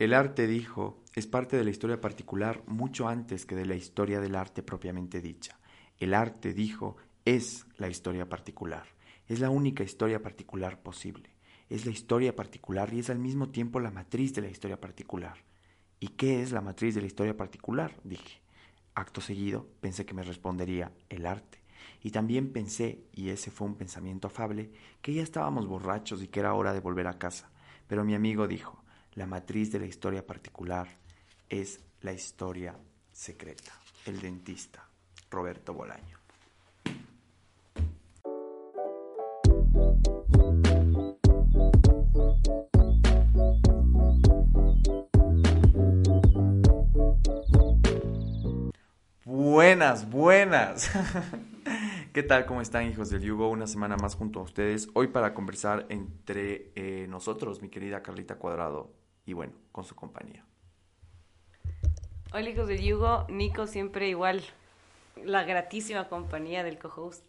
El arte, dijo, es parte de la historia particular mucho antes que de la historia del arte propiamente dicha. El arte, dijo, es la historia particular. Es la única historia particular posible. Es la historia particular y es al mismo tiempo la matriz de la historia particular. ¿Y qué es la matriz de la historia particular? dije. Acto seguido pensé que me respondería el arte. Y también pensé, y ese fue un pensamiento afable, que ya estábamos borrachos y que era hora de volver a casa. Pero mi amigo dijo, la matriz de la historia particular es la historia secreta. El dentista, Roberto Bolaño. Buenas, buenas. ¿Qué tal? ¿Cómo están hijos del Yugo? Una semana más junto a ustedes. Hoy para conversar entre eh, nosotros, mi querida Carlita Cuadrado, y bueno, con su compañía. Hola hijos del Yugo, Nico siempre igual, la gratísima compañía del co-host.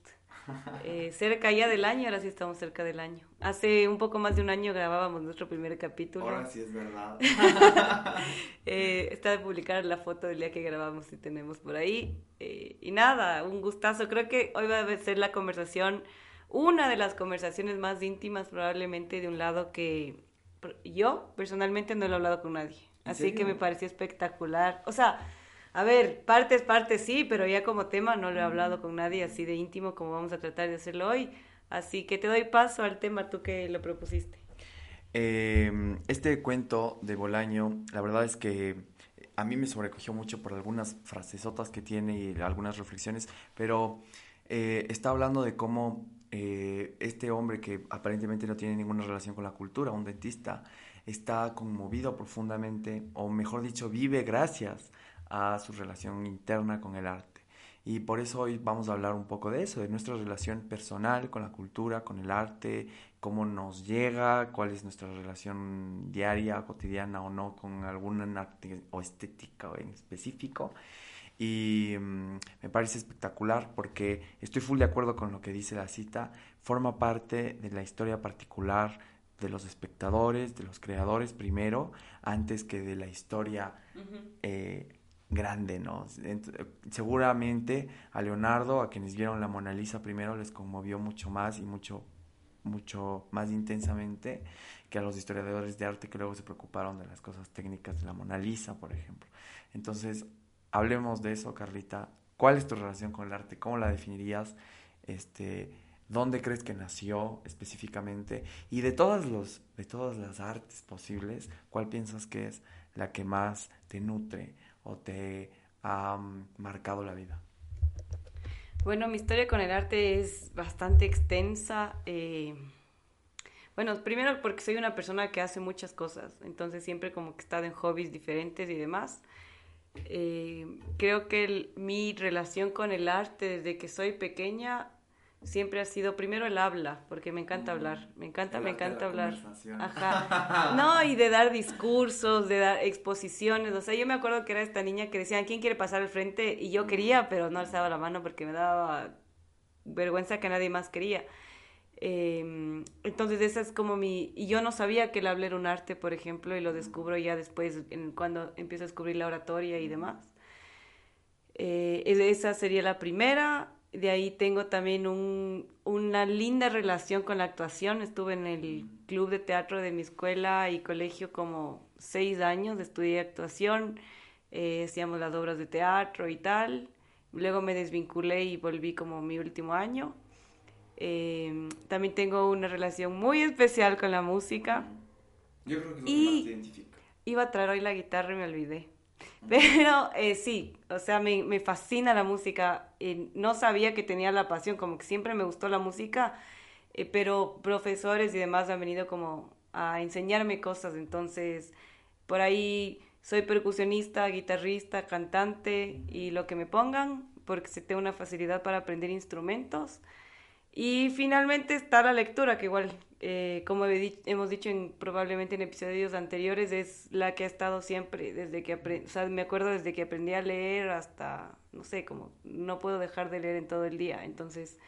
Eh, cerca ya del año, ahora sí estamos cerca del año. Hace un poco más de un año grabábamos nuestro primer capítulo. Ahora sí es verdad. eh, está de publicar la foto del día que grabamos y tenemos por ahí. Eh, y nada, un gustazo. Creo que hoy va a ser la conversación, una de las conversaciones más íntimas probablemente de un lado que yo personalmente no lo he hablado con nadie. Así que me pareció espectacular. O sea, a ver, partes, partes sí, pero ya como tema no lo he hablado con nadie así de íntimo como vamos a tratar de hacerlo hoy. Así que te doy paso al tema tú que lo propusiste. Eh, este cuento de Bolaño, la verdad es que a mí me sobrecogió mucho por algunas frasesotas que tiene y algunas reflexiones, pero eh, está hablando de cómo eh, este hombre que aparentemente no tiene ninguna relación con la cultura, un dentista, está conmovido profundamente, o mejor dicho, vive gracias a su relación interna con el arte. Y por eso hoy vamos a hablar un poco de eso, de nuestra relación personal con la cultura, con el arte, cómo nos llega, cuál es nuestra relación diaria, cotidiana o no con algún arte o estética en específico. Y mm, me parece espectacular porque estoy full de acuerdo con lo que dice la cita, forma parte de la historia particular de los espectadores, de los creadores primero, antes que de la historia grande, ¿no? Seguramente a Leonardo, a quienes vieron la Mona Lisa primero, les conmovió mucho más y mucho, mucho más intensamente que a los historiadores de arte que luego se preocuparon de las cosas técnicas de la Mona Lisa, por ejemplo. Entonces, hablemos de eso, Carlita. ¿Cuál es tu relación con el arte? ¿Cómo la definirías? Este, ¿Dónde crees que nació específicamente? Y de todas, los, de todas las artes posibles, ¿cuál piensas que es la que más te nutre o te ha marcado la vida? Bueno, mi historia con el arte es bastante extensa. Eh, bueno, primero porque soy una persona que hace muchas cosas, entonces siempre como que he estado en hobbies diferentes y demás. Eh, creo que mi relación con el arte desde que soy pequeña siempre ha sido primero el habla, porque me encanta hablar, me encanta, me encanta hablar. Ajá. No, y de dar discursos, de dar exposiciones, o sea, yo me acuerdo que era esta niña que decían, ¿quién quiere pasar al frente? Y yo quería, pero no alzaba la mano porque me daba vergüenza que nadie más quería. Em, entonces esa es como mi... Y yo no sabía que el hablar era un arte, por ejemplo, y lo descubro ya después, cuando empiezo a descubrir la oratoria y demás. Eh, esa sería la primera de ahí tengo también un, una linda relación con la actuación. Estuve en el club de teatro de mi escuela y colegio como seis años, estudié actuación, eh, hacíamos las obras de teatro y tal. Luego me desvinculé y volví como mi último año. Eh, también tengo una relación muy especial con la música. Yo creo que es lo y que más te Iba a traer hoy la guitarra y me olvidé. Pero eh, sí, o sea, me, me fascina la música. no sabía que tenía la pasión, como que siempre me gustó la música, eh, pero profesores y demás han venido como a enseñarme cosas. Entonces, por ahí soy percusionista, guitarrista, cantante y lo que me pongan, porque tengo una facilidad para aprender instrumentos. Y finalmente está la lectura, que igual, eh, como hemos dicho en, probablemente en episodios anteriores, es la que ha estado siempre, desde que o sea, me acuerdo desde que aprendí a leer hasta, no sé, como no puedo dejar de leer en todo el día. Entonces,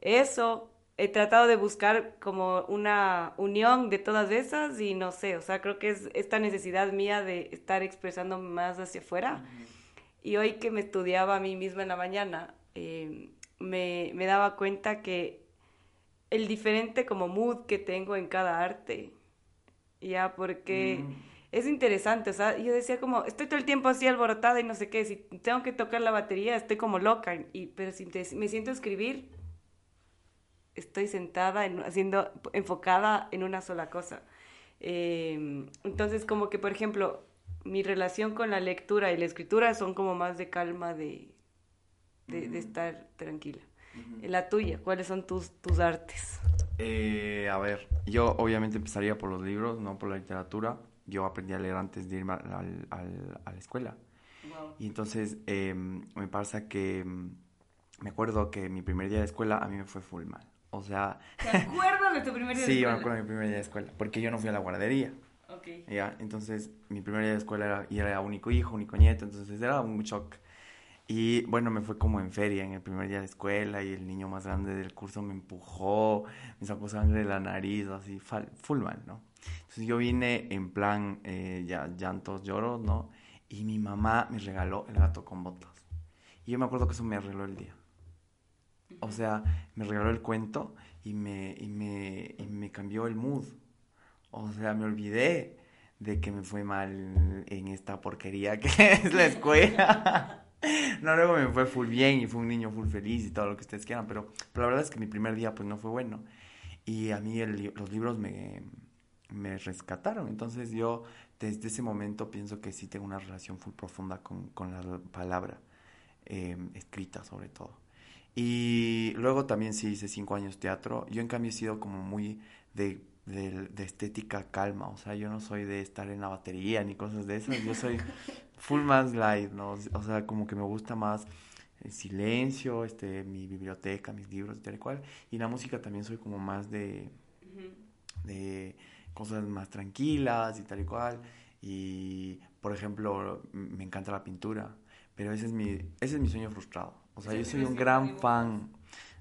eso, he tratado de buscar como una unión de todas esas y no sé, o sea, creo que es esta necesidad mía de estar expresando más hacia afuera. Y hoy que me estudiaba a mí misma en la mañana, eh, me, me, daba cuenta que el diferente como mood que tengo en cada arte, ya, porque mm. es interesante, o sea, yo decía como, estoy todo el tiempo así alborotada y no sé qué, si tengo que tocar la batería, estoy como loca, y, pero si me siento a escribir, estoy sentada en, haciendo, enfocada en una sola cosa. Em, entonces, como que, por ejemplo, mi relación con la lectura y la escritura son como más de calma, de, de, estar tranquila. La tuya, ¿cuáles son tus, tus artes? Eh, a ver, yo obviamente empezaría por los libros, no por la literatura. Yo aprendí a leer antes de irme al, al, a la escuela. Y entonces em, me pasa que em, me acuerdo que mi primer día de escuela a mí me fue full mal. O sea... ¿Te acuerdas de tu primer día de escuela? Sí, me acuerdo de mi primer día de escuela, porque yo no fui a la guardería. Ok. Ya, entonces mi primer día de escuela era, y era único hijo, único nieto, entonces era un shock. Y bueno, me fue como en feria en el primer día de escuela y el niño más grande del curso me empujó, me sacó sangre de la nariz, así, full mal, ¿no? Entonces yo vine en plan eh, ya, llantos, lloros, ¿no? Y mi mamá me regaló el gato con botas. Y yo me acuerdo que eso me arregló el día. O sea, me regaló el cuento y me, y me, y me cambió el mood. O sea, me olvidé de que me fue mal en esta porquería que es la escuela. No, luego me fue full bien y fue un niño full feliz y todo lo que ustedes quieran, pero, pero la verdad es que mi primer día pues no fue bueno. Y a mí los libros me, me rescataron. Entonces yo desde ese momento pienso que sí tengo una relación full profunda con, con la palabra eh, escrita sobre todo. Y luego también sí hice cinco años teatro. Yo en cambio he sido como muy de, de, estética calma. O sea, yo no soy de estar en la batería ni cosas de esas. Yo soy full más light, ¿no? O sea, como que me gusta más el silencio, este, mi biblioteca, mis libros y tal y cual. Y la música también soy como más de, de cosas más tranquilas y tal y cual. Y, por ejemplo, me encanta la pintura. Pero ese es mi, ese es mi sueño frustrado. O sea, yo soy un gran fan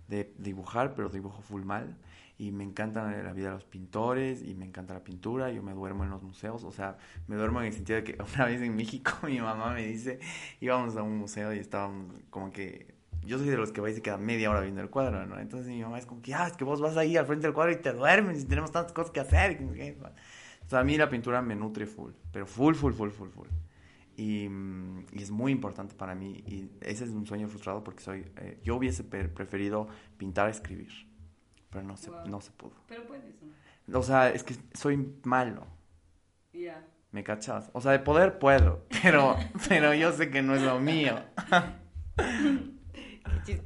de dibujar, pero dibujo full mal. Y me encanta la vida de los pintores y me encanta la pintura. Yo me duermo en los museos. O sea, me duermo en el sentido de que una vez en México mi mamá me dice, íbamos a un museo y estábamos como que yo soy de los que va y queda media hora viendo el cuadro, ¿no? Entonces mi mamá es como que, ah, es que vos vas ahí al frente del cuadro y te duermes y tenemos tantas cosas que hacer. O a mí la pintura me nutre full, pero full, full, full, full, full. Mm, y, es muy importante para mí y ese es un sueño frustrado porque soy eh, yo hubiese preferido pintar a escribir pero no se no se pudo. Pero puedes ¿no? o sea es que soy malo. Ya. Me cachas o sea de poder puedo pero pero yo sé que no es lo mío.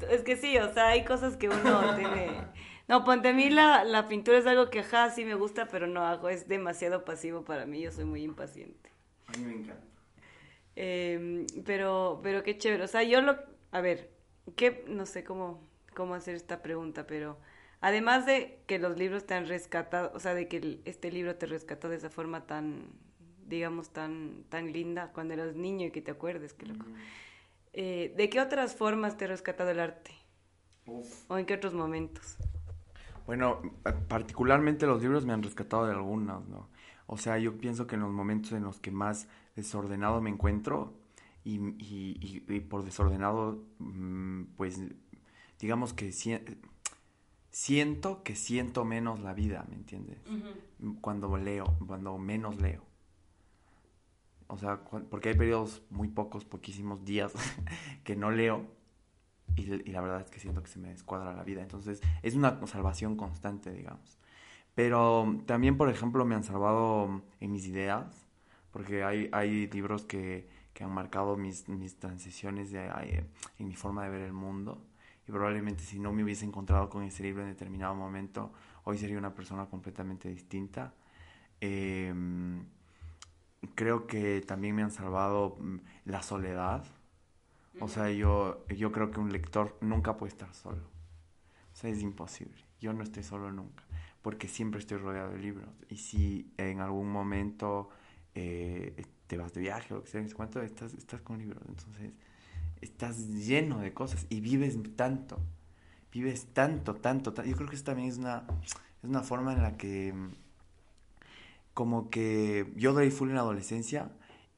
Es que sí o sea hay cosas que uno tiene. No, ponte a mí la, la pintura es algo que ajá, sí me gusta, pero no hago, es demasiado pasivo para mí, yo soy muy impaciente. A mí me encanta. Eh, pero, pero qué chévere. O sea, yo lo... A ver, qué, no sé cómo, cómo hacer esta pregunta, pero además de que los libros te han rescatado, o sea, de que este libro te rescató de esa forma tan, digamos, tan, tan linda cuando eras niño y que te acuerdes, qué loco. Eh, ¿De qué otras formas te ha rescatado el arte? ¿O en qué otros momentos? Bueno, particularmente los libros me han rescatado de algunas, ¿no? O sea, yo pienso que en los momentos en los que más desordenado me encuentro y, y, por desordenado, mm, pues digamos que siento que siento menos la vida, ¿me entiendes? Cuando leo, cuando menos leo. O sea, porque hay periodos muy pocos, poquísimos días que no leo y, y, la verdad es que siento que se me descuadra la vida. Entonces es una salvación constante, digamos. Pero también, por ejemplo, me han salvado en mis ideas porque hay, hay libros que, que han marcado mis, mis transiciones de, en mi forma de ver el mundo. Y probablemente si no me hubiese encontrado con ese libro en determinado momento, hoy sería una persona completamente distinta. Em, creo que también me han salvado mm, la soledad. O sea, yo, yo creo que un lector nunca puede estar solo. O sea, es imposible. Yo no estoy solo nunca, porque siempre estoy rodeado de libros. Y si en algún momento eh, te vas de viaje o lo que sea, cuánto estás, estás con libros. Entonces, estás lleno de cosas y vives tanto. vives tanto, tanto, tanto. Yo creo que eso también es una, es una forma en la que como que yo doy full en la adolescencia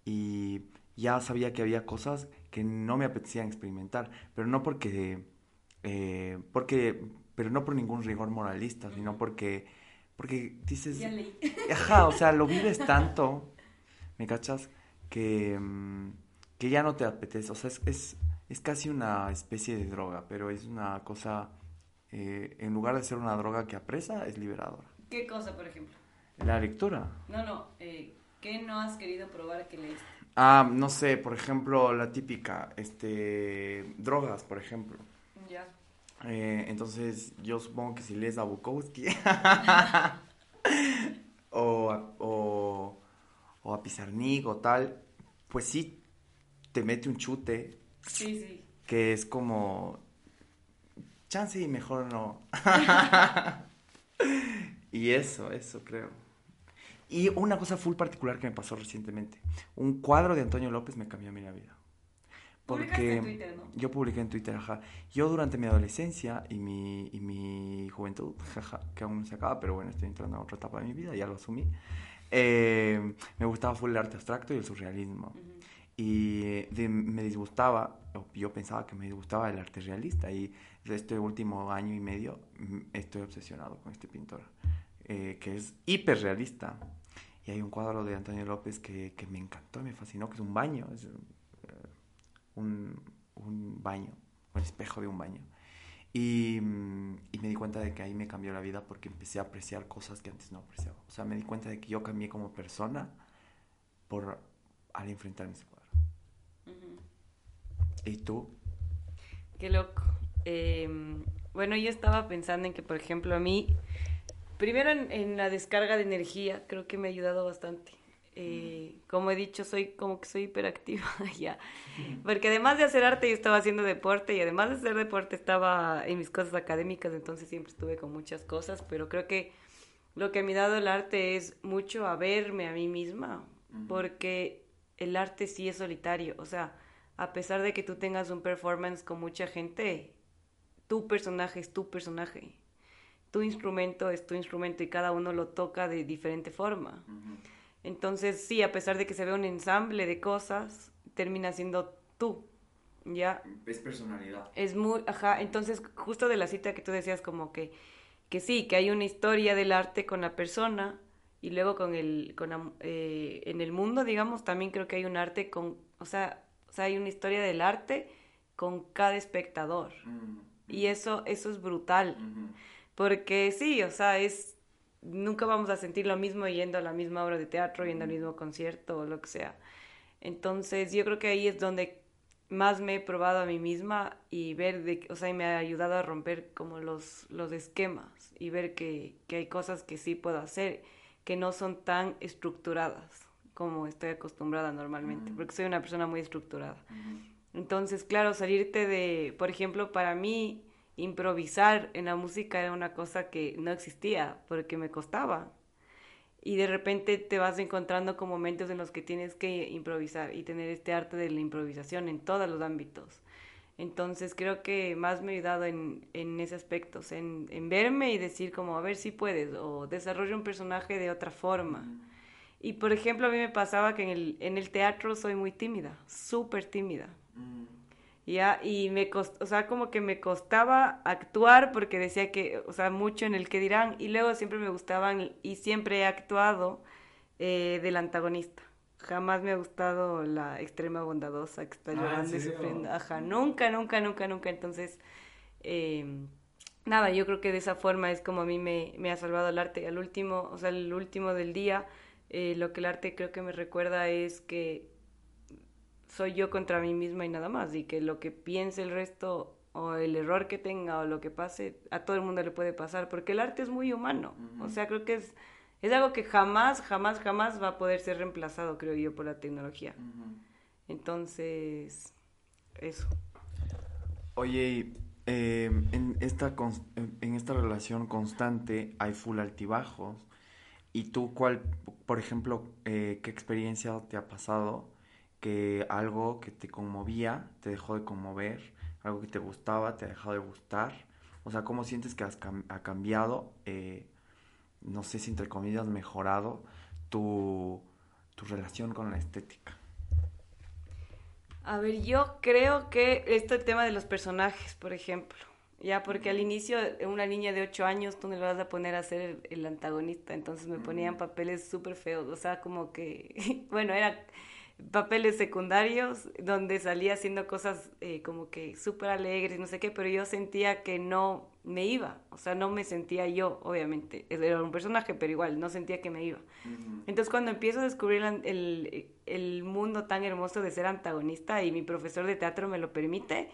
y ya sabía que había cosas que no me apetecían experimentar, pero no porque, eh, porque, pero no por ningún rigor moralista, sino porque, porque dices, Ya leí. ajá, o sea, lo vives tanto, ¿me cachas? Que, mm, que ya no te apetece, o sea, es, es, es casi una especie de droga, pero es una cosa, eh, en lugar de ser una droga que apresa, es liberadora. ¿Qué cosa, por ejemplo? La lectura. No, no, eh, ¿qué no has querido probar que leíste? Ah, no sé, por ejemplo, la típica, este, drogas, por ejemplo. Ya. Eh, entonces, yo supongo que si lees a Bukowski o, o, o a Pizarnik o tal, pues sí te mete un chute Sí, sí. que es como, chance y mejor no. y eso, eso creo. Y una cosa full particular que me pasó recientemente. Un cuadro de Antonio López me cambió a mí la vida. Publicaste en Twitter, ¿no? Yo publiqué en Twitter, ajá. Yo durante mi adolescencia y mi, y mi juventud, jaja, que aún no se acaba, pero bueno, estoy entrando a otra etapa de mi vida, ya lo asumí. eh, me gustaba full el arte abstracto y el surrealismo. Y de- me disgustaba, yo pensaba que me disgustaba el arte realista. Y este último año y medio mm, estoy obsesionado con este pintor, eh, que es hiperrealista. Y hay un cuadro de Antonio López que, que me encantó, me fascinó, que es un baño, es eh, un, un baño, un espejo de un baño. Y, mm, y me di cuenta de que ahí me cambió la vida porque empecé a apreciar cosas que antes no apreciaba. O sea, me di cuenta de que yo cambié como persona por al enfrentarme a ese cuadro. ¿Y tú? Qué loco. Eh, bueno, yo estaba pensando en que, por ejemplo, a mí, primero en, en la descarga de energía, creo que me ha ayudado bastante. Eh, como he dicho, soy como que soy hiperactiva ya. Porque además de hacer arte, yo estaba haciendo deporte y además de hacer deporte estaba en mis cosas académicas, entonces siempre estuve con muchas cosas, pero creo que lo que me ha dado el arte es mucho a verme a mí misma, porque el arte sí es solitario, o sea, a pesar de que tú tengas un performance con mucha gente, tu personaje es tu personaje, tu instrumento es tu instrumento y cada uno lo toca de diferente forma. Entonces, sí, a pesar de que se ve un ensamble de cosas, termina siendo tú, ¿ya? Es personalidad. Es muy, ajá, entonces justo de la cita que tú decías como que, que sí, que hay una historia del arte con la persona y luego con el, con eh, en el mundo, digamos, también creo que hay un arte con, o sea, o sea, hay una historia del arte con cada espectador. Y eso, eso es brutal, porque sí, o sea, es, nunca vamos a sentir lo mismo yendo a la misma obra de teatro, yendo al mismo concierto o lo que sea. Entonces, yo creo que ahí es donde más me he probado a mí misma y ver, de, o sea, y me ha ayudado a romper como los, los esquemas y ver que, que hay cosas que sí puedo hacer, que no son tan estructuradas como estoy acostumbrada normalmente, porque soy una persona muy estructurada. Entonces, claro, salirte de, por ejemplo, para mí, improvisar en la música era una cosa que no existía, porque me costaba. Y de repente te vas encontrando con momentos en los que tienes que improvisar y tener este arte de la improvisación en todos los ámbitos. Entonces creo que más me ha ayudado en, en ese aspecto, o sea, en, en verme y decir como, a ver si puedes, o desarrollo un personaje de otra forma. Y por ejemplo, a mí me pasaba que en el, en el teatro soy muy tímida, súper tímida. Ya, y me costó, o sea, como que me costaba actuar porque decía que, o sea, mucho en el que dirán, y luego siempre me gustaban, y siempre he actuado eh, del antagonista. Jamás me ha gustado la extrema bondadosa que está Ah, ¿en llorando y sufriendo. Ajá, nunca, nunca, nunca, nunca. Entonces, eh, nada, yo creo que de esa forma es como a mí me, me ha salvado el arte. Al último, o sea, el último del día, eh, lo que el arte creo que me recuerda es que soy yo contra mí misma y nada más, y que lo que piense el resto o el error que tenga o lo que pase, a todo el mundo le puede pasar, porque el arte es muy humano, o sea, creo que es, es algo que jamás, jamás, jamás va a poder ser reemplazado, creo yo, por la tecnología. Entonces, eso. Oye, eh, en, esta en esta relación constante hay full altibajos. ¿Y tú cuál, por ejemplo, eh, qué experiencia te ha pasado que algo que te conmovía te dejó de conmover, algo que te gustaba te ha dejado de gustar, O sea, ¿cómo sientes que has ha cambiado, eh, no sé si entre comillas, mejorado tu, tu relación con la estética? A ver, yo creo que este tema de los personajes, por ejemplo, ya, porque al inicio, una niña de 8 años, tú no le vas a poner a ser el, antagonista, entonces me ponían papeles súper feos, o sea, como que, bueno, era papeles secundarios donde salía haciendo cosas eh, como que súper alegres, no sé qué, pero yo sentía que no me iba, o sea, no me sentía yo, obviamente, era un personaje, pero igual, no sentía que me iba. Entonces cuando empiezo a descubrir el, el mundo tan hermoso de ser antagonista y mi profesor de teatro me lo permite,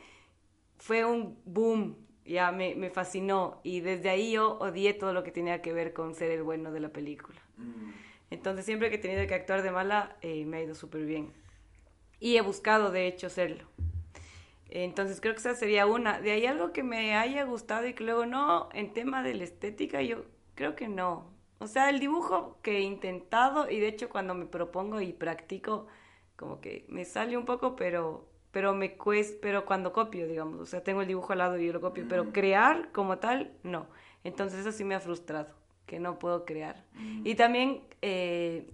fue un boom, ya me, me, fascinó y desde ahí yo odié todo lo que tenía que ver con ser el bueno de la película. Mm. Entonces siempre que he tenido que actuar de mala eh, me ha ido súper bien. Y he buscado de hecho serlo. Entonces creo que esa sería una. De ahí algo que me haya gustado y que luego no, en tema de la estética yo creo que no. O sea, el dibujo que he intentado y de hecho cuando me propongo y practico como que me sale un poco, pero pero me cuesta, pero cuando copio, digamos, o sea, tengo el dibujo al lado y yo lo copio, pero crear como tal, no. Entonces eso sí me ha frustrado, que no puedo crear. Mm. Y también eh,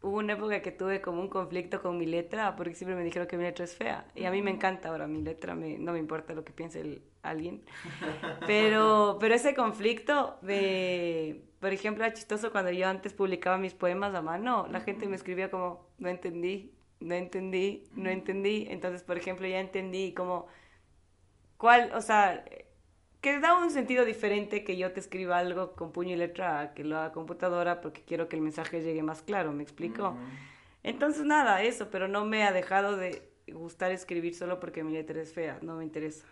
hubo una época que tuve como un conflicto con mi letra, porque siempre me dijeron que mi letra es fea, y a mí me encanta ahora mi letra, me, no me importa lo que piense alguien, pero, pero ese conflicto de, por ejemplo, era chistoso cuando yo antes publicaba mis poemas a mano, la gente me escribía como, no entendí, no entendí, no entendí. Entonces, por ejemplo, ya entendí como cuál, o sea, que da un sentido diferente que yo te escriba algo con puño y letra a que lo haga computadora porque quiero que el mensaje llegue más claro, ¿me explico? Entonces, nada, eso, pero no me ha dejado de gustar escribir solo porque mi letra es fea, no me interesa.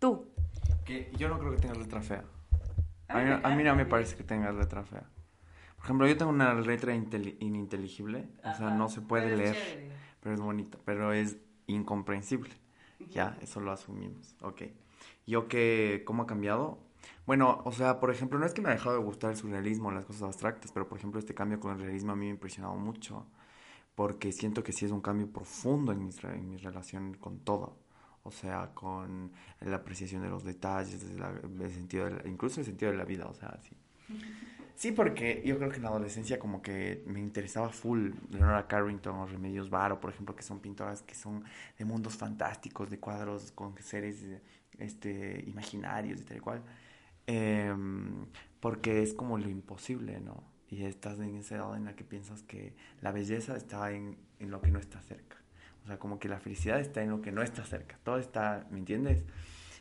Tú. Que yo no creo que tengas letra fea. A mí, a mí no me parece que tengas letra fea. Por ejemplo, yo tengo una letra ininteligible, o sea, no se puede leer, pero es bonita, pero es incomprensible. Ya, eso lo asumimos. Ok. ¿Yo qué, cómo ha cambiado? Bueno, o sea, por ejemplo, no es que me ha dejado de gustar el surrealismo, las cosas abstractas, pero por ejemplo, este cambio con el realismo a mí me ha impresionado mucho, porque siento que sí es un cambio profundo en mi, en mi relación con todo. O sea, con la apreciación de los detalles, el sentido incluso el sentido de la vida, o sea, sí. Sí, porque yo creo que en la adolescencia como que me interesaba full Leonora Carrington o Remedios Varo, por ejemplo, que son pintoras que son de mundos fantásticos, de cuadros con seres este, imaginarios y tal y cual. Em, porque es como lo imposible, ¿no? Y estás en esa edad en la que piensas que la belleza está en, en lo que no está cerca. O sea, como que la felicidad está en lo que no está cerca. Todo está, ¿me entiendes?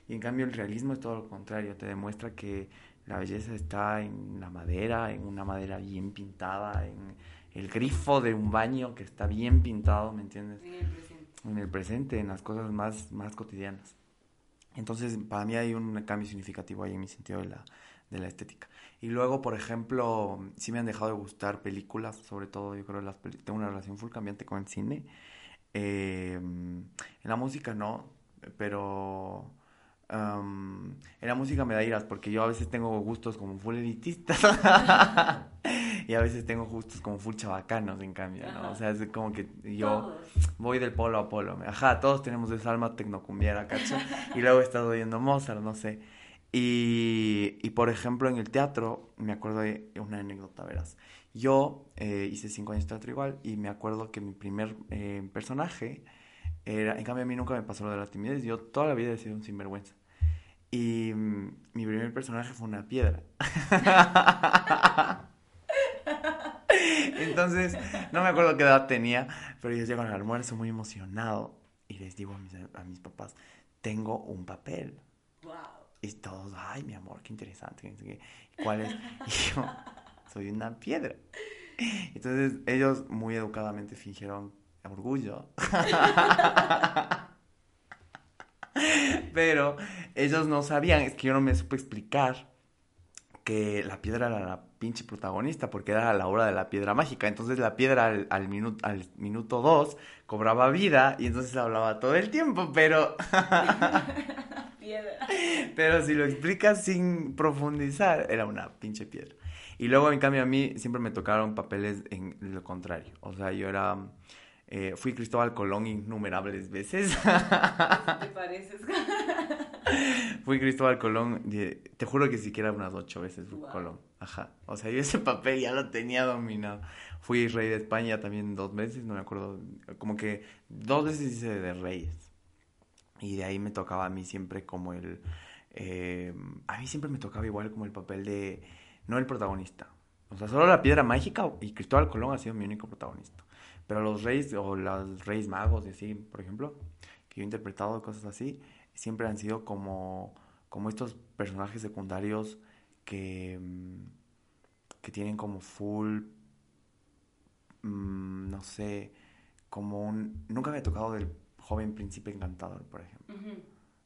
Y en cambio el realismo es todo lo contrario, te demuestra que la belleza está en la madera, en una madera bien pintada, en el grifo de un baño que está bien pintado, ¿me entiendes? En el presente. En el presente, en las cosas más, más cotidianas. Entonces, para mí hay un cambio significativo ahí en mi sentido de la, de la estética. Y luego, por ejemplo, sí me han dejado de gustar películas, sobre todo yo creo que tengo una relación full cambiante con el cine. Eh, en la música no, pero en la música me da iras porque yo a veces tengo gustos como full elitistas y a veces tengo gustos como full chabacanos en cambio, ¿no? O sea, es como que yo voy del polo a polo. Ajá, todos tenemos esa alma tecnocumbiera, ¿cacho? Y luego he estado oyendo Mozart, no sé. Y, y, por ejemplo, en el teatro, me acuerdo de una anécdota, verás. Yo eh, hice cinco años de teatro igual y me acuerdo que mi primer eh, personaje era, en cambio a mí nunca me pasó lo de la timidez, yo toda la vida he sido un sinvergüenza. Y mm, mi primer personaje fue una piedra. Entonces, no me acuerdo qué edad tenía, pero yo llego al almuerzo muy emocionado y les digo a mis, a mis papás, tengo un papel. Wow. Y todos, ay, mi amor, qué interesante. ¿Cuál es? Y yo, soy una piedra. Entonces, ellos muy educadamente fingieron orgullo. Pero ellos no sabían, es que yo no me supe explicar que la piedra era la pinche protagonista, porque era la hora de la piedra mágica. Entonces la piedra al, al, al minuto dos cobraba vida y entonces hablaba todo el tiempo, pero... piedra. Pero si lo explicas sin profundizar, era una pinche piedra. Y luego, en cambio, a mí siempre me tocaron papeles en lo contrario. O sea, yo era eh, fui Cristóbal Colón innumerables veces. ¿Te pareces? fui Cristóbal Colón, te juro que siquiera unas ocho veces fui Colón. Ajá. O sea, yo ese papel ya lo tenía dominado. Fui rey de España también dos veces, no me acuerdo. Como que dos veces hice de reyes. Y de ahí me tocaba a mí siempre como el... Eh, a mí siempre me tocaba igual como el papel de... No el protagonista. O sea, solo la piedra mágica y Cristóbal Colón ha sido mi único protagonista. Pero los reyes o los reyes magos, y así, por ejemplo, que yo he interpretado cosas así, siempre han sido como, como estos personajes secundarios que, mm, que tienen como full, mm, no sé, como un... Nunca me ha tocado del joven príncipe encantador, por ejemplo.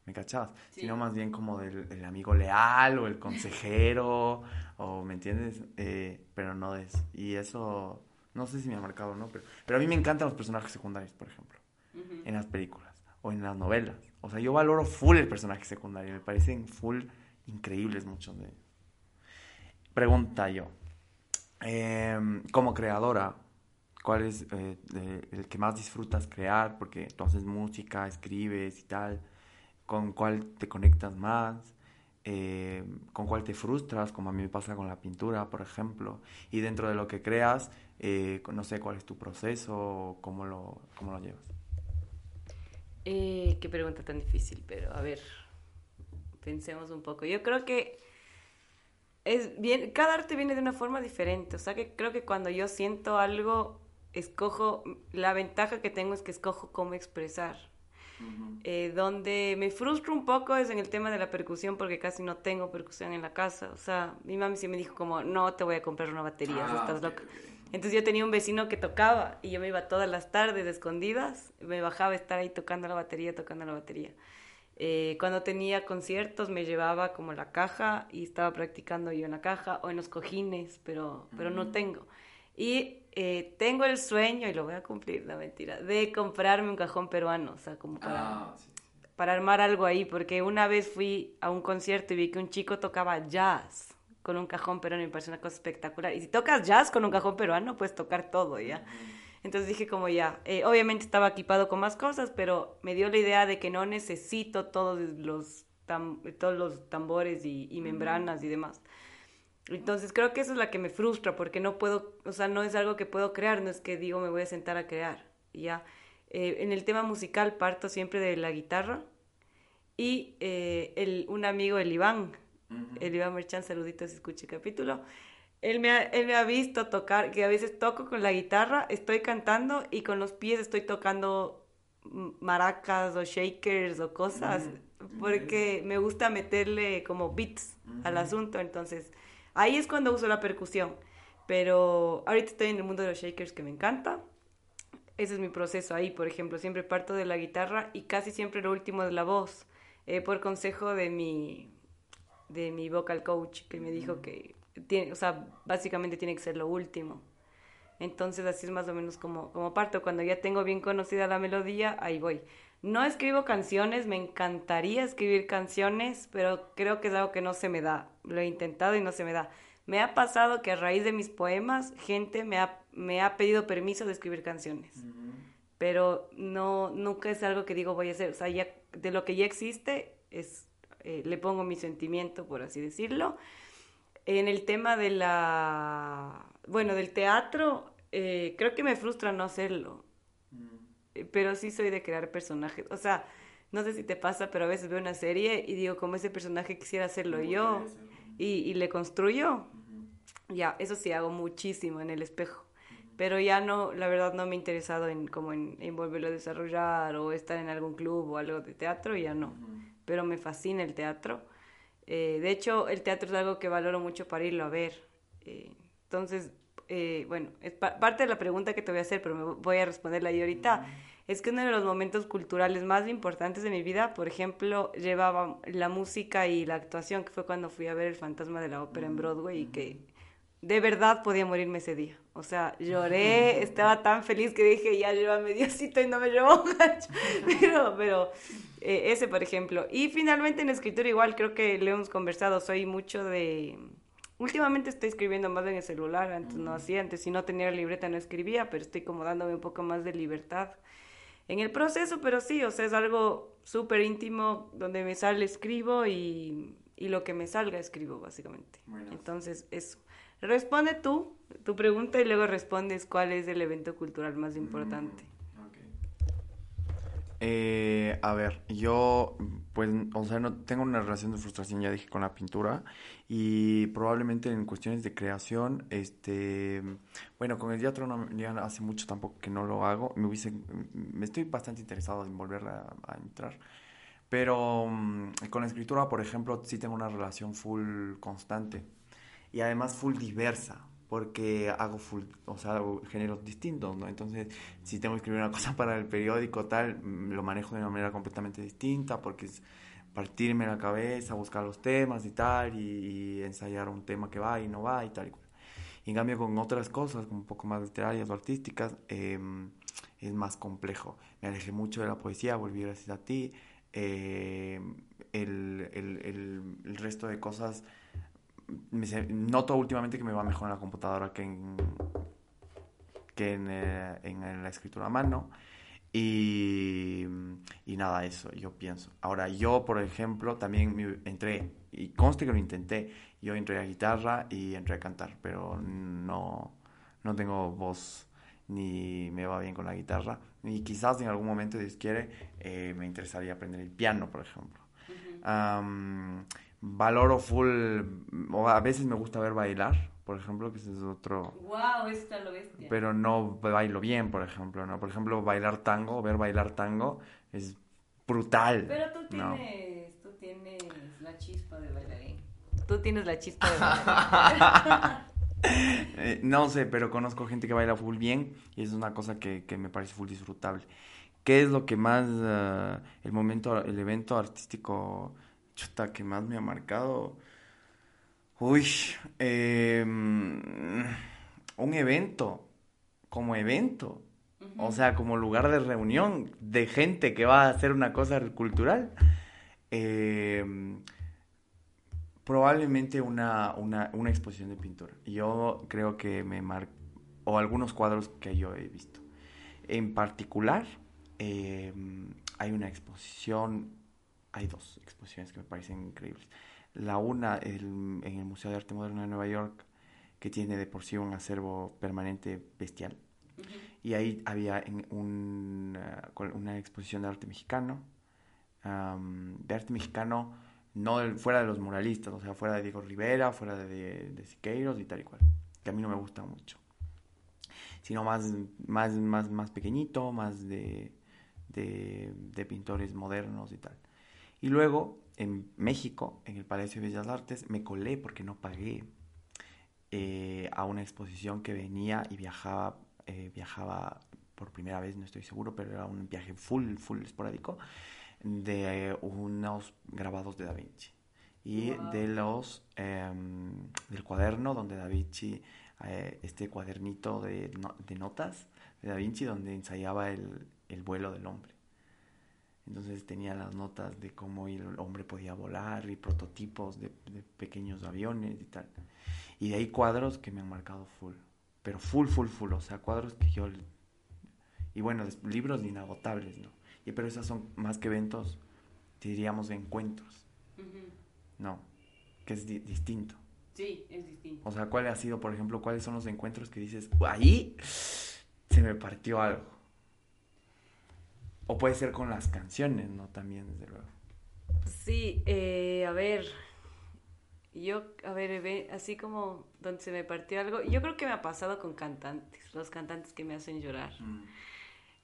¿Me cachabas? Sino más bien como del, amigo leal o el consejero, o ¿me entiendes? Eh, pero no de eso. Y eso, no sé si me ha marcado o no, pero, pero a mí me encantan los personajes secundarios, por ejemplo, en las películas o en las novelas. O sea, yo valoro full el personaje secundario, me parecen full increíbles muchos de ellos. Pregunta yo, em, como creadora, ¿cuál es eh, el que más disfrutas crear? Porque tú haces música, escribes y tal, ¿con cuál te conectas más? Em, con cuál te frustras, como a mí me pasa con la pintura, por ejemplo, y dentro de lo que creas, eh, no sé cuál es tu proceso, cómo lo, cómo lo llevas. Eh, qué pregunta tan difícil, pero a ver, pensemos un poco. Yo creo que es bien, cada arte viene de una forma diferente, o sea que creo que cuando yo siento algo, escojo, la ventaja que tengo es que escojo cómo expresar. Eh, donde me frustro un poco es en el tema de la percusión porque casi no tengo percusión en la casa. O sea, mi mami sí me dijo como, no te voy a comprar una batería, ah, estás loca. Entonces yo tenía un vecino que tocaba y yo me iba todas las tardes escondidas, me bajaba a estar ahí tocando la batería, tocando la batería. Eh, cuando tenía conciertos me llevaba como la caja y estaba practicando yo en la caja o en los cojines, pero, pero no tengo. Y eh, tengo el sueño, y lo voy a cumplir, la mentira, de comprarme un cajón peruano, o sea, como para, ah, para armar algo ahí, porque una vez fui a un concierto y vi que un chico tocaba jazz con un cajón peruano me parece una cosa espectacular. Y si tocas jazz con un cajón peruano, puedes tocar todo, ¿ya? Entonces dije como ya, eh, obviamente estaba equipado con más cosas, pero me dio la idea de que no necesito todos los, todos los tambores y, membranas y demás. Entonces creo que eso es la que me frustra, porque no puedo, o sea, no es algo que puedo crear, no es que digo me voy a sentar a crear, ¿ya? Eh, en el tema musical parto siempre de la guitarra y eh, el, un amigo, el Iván, el Iván Merchan, saluditos, escuche el capítulo. Él me, ha, él me ha visto tocar, que a veces toco con la guitarra, estoy cantando y con los pies estoy tocando maracas o shakers o cosas, porque me gusta meterle como beats al asunto, entonces ahí es cuando uso la percusión. Pero ahorita estoy en el mundo de los shakers que me encanta. Ese es mi proceso ahí, por ejemplo, siempre parto de la guitarra y casi siempre lo último de la voz, eh, por consejo de mi, de mi vocal coach que me dijo que tiene, o sea, básicamente tiene que ser lo último. Entonces así es más o menos como, como parto. Cuando ya tengo bien conocida la melodía, ahí voy. No escribo canciones, me encantaría escribir canciones, pero creo que es algo que no se me da. Lo he intentado y no se me da. Me ha pasado que a raíz de mis poemas, gente me ha, me ha pedido permiso de escribir canciones. Pero no, nunca es algo que digo voy a hacer. O sea, ya de lo que ya existe es eh, le pongo mi sentimiento, por así decirlo. En el tema de la, bueno, del teatro, eh, creo que me frustra no hacerlo, pero sí soy de crear personajes. O sea, no sé si te pasa, pero a veces veo una serie y digo, como ese personaje quisiera hacerlo yo y, le construyo. Ya, eso sí hago muchísimo en el espejo. Pero ya no, la verdad no me he interesado en como en, volverlo a desarrollar o estar en algún club o algo de teatro, ya no pero me fascina el teatro. Eh, de hecho, el teatro es algo que valoro mucho para irlo a ver. Eh, entonces, eh, bueno, es parte de la pregunta que te voy a hacer, pero me voy a responderla ahí ahorita. Es que uno de los momentos culturales más importantes de mi vida, por ejemplo, llevaba la música y la actuación, que fue cuando fui a ver El Fantasma de la Ópera en Broadway y que de verdad podía morirme ese día. O sea, lloré, estaba tan feliz que dije, ya llévame Diosito y no me llevó Pero, pero eh, ese, por ejemplo. Y finalmente en escritura igual, creo que le hemos conversado, soy mucho de... Últimamente estoy escribiendo más en el celular, antes no hacía, antes si no tenía libreta no escribía, pero estoy como dándome un poco más de libertad. en el proceso, pero sí, o sea, es algo súper íntimo, donde me sale escribo y, y, lo que me salga escribo, básicamente. Entonces, eso. Responde tú tu pregunta y luego respondes cuál es el evento cultural más importante. Eh, a ver, yo, pues, o sea, no tengo una relación de frustración, ya dije, con la pintura y probablemente en cuestiones de creación, este, bueno, con el teatro no, hace mucho tampoco que no lo hago, me hubiese, me estoy bastante interesado en volver a, entrar, pero mm, con la escritura, por ejemplo, sí tengo una relación full constante y además full diversa, porque hago full, o sea, hago géneros distintos, ¿no? Entonces, si tengo que escribir una cosa para el periódico, tal, mm, lo manejo de una manera completamente distinta, porque es partirme la cabeza, buscar los temas y tal, y, ensayar un tema que va y no va y tal y. Y en cambio, con otras cosas, como un poco más literarias o artísticas, em, es más complejo. Me alejé mucho de la poesía, volví gracias a ti. Em, el, el, el, el resto de cosas noto últimamente que me va mejor en la computadora que en, que en, eh, en, la escritura a mano. Y, y, nada, eso yo pienso. Ahora, yo, por ejemplo, también entré, y conste que lo intenté, yo entré a guitarra y entré a cantar, pero no, no tengo voz ni me va bien con la guitarra. Y quizás en algún momento, si Dios quiere, eh, me interesaría aprender el piano, por ejemplo valoro full, o a veces me gusta ver bailar, por ejemplo, que ese es otro... ¡Wow! Está lo bestia. Pero no bailo bien, por ejemplo, ¿no? Por ejemplo, bailar tango, ver bailar tango es brutal. Pero tú tienes, tú tienes la chispa de bailarín. Tú tienes la chispa de bailarín. Eh, no sé, pero conozco gente que baila full bien y es una cosa que, que me parece full disfrutable. ¿Qué es lo que más, uh, el momento, el evento artístico chuta, que más me ha marcado. Uy, em, un evento, como evento, o sea, como lugar de reunión de gente que va a hacer una cosa cultural. Em, probablemente una, una, una, exposición de pintura. Yo creo que me mar... o algunos cuadros que yo he visto. En particular, em, hay una exposición hay dos exposiciones que me parecen increíbles. La una en el Museo de Arte Moderno de Nueva York, que tiene de por sí un acervo permanente bestial. Y ahí había una, una, exposición de arte mexicano, de arte mexicano no fuera de los muralistas, o sea, fuera de Diego Rivera, fuera de, de, Siqueiros y tal y cual, que a mí no me gusta mucho, sino más, más, más, más pequeñito, más de, de, de pintores modernos y tal. Y luego, en México, en el Palacio de Bellas Artes, me colé porque no pagué eh, a una exposición que venía y viajaba, eh, viajaba por primera vez, no estoy seguro, pero era un viaje full, full esporádico, de unos grabados de Da Vinci. Y de los, em, del cuaderno donde Da Vinci, eh, este cuadernito de, de, notas de Da Vinci, donde ensayaba el, el vuelo del hombre. Entonces tenía las notas de cómo el hombre podía volar y prototipos de, pequeños aviones y tal. Y de ahí cuadros que me han marcado full. Pero full, full, full. O sea, cuadros que yo... Y bueno, libros inagotables, ¿no? Y pero esos son más que eventos, diríamos encuentros. No, que es distinto. Sí, es distinto. O sea, ¿cuál ha sido, por ejemplo, cuáles son los encuentros que dices, ahí se me partió algo? O puede ser con las canciones, ¿no? También, desde luego. Sí, eh, a ver, yo, a ver, así como donde se me partió algo, yo creo que me ha pasado con cantantes, los cantantes que me hacen llorar. Mm.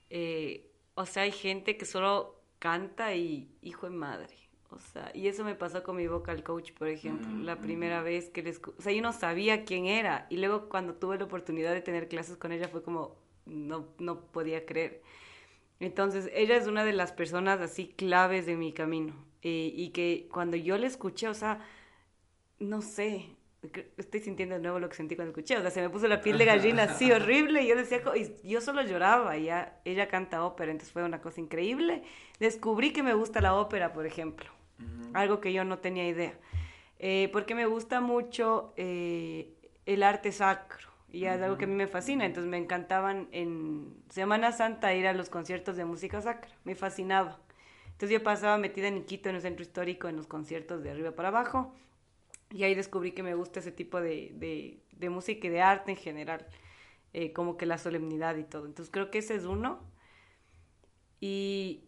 Eh, o sea, hay gente que solo canta y hijo de madre. O sea, y eso me pasó con mi vocal coach, por ejemplo, mm, la primera mm. vez que les... O sea, yo no sabía quién era. Y luego cuando tuve la oportunidad de tener clases con ella fue como, no, no podía creer. Entonces, ella es una de las personas así claves de mi camino. Eh, y que cuando yo la escuché, o sea, no sé, estoy sintiendo de nuevo lo que sentí cuando escuché. O sea, se me puso la piel de gallina así horrible. Y yo decía, y yo solo lloraba. Y ya, ella canta ópera, entonces fue una cosa increíble. Descubrí que me gusta la ópera, por ejemplo. Algo que yo no tenía idea. Eh, porque me gusta mucho eh, el arte sacro Y es algo que a mí me fascina. Entonces me encantaban en Semana Santa ir a los conciertos de música sacra. Me fascinaba. Entonces yo pasaba metida en Iquito, en el centro histórico, en los conciertos de arriba para abajo. Y ahí descubrí que me gusta ese tipo de, de, de música y de arte en general. Eh, como que la solemnidad y todo. Entonces creo que ese es uno. Y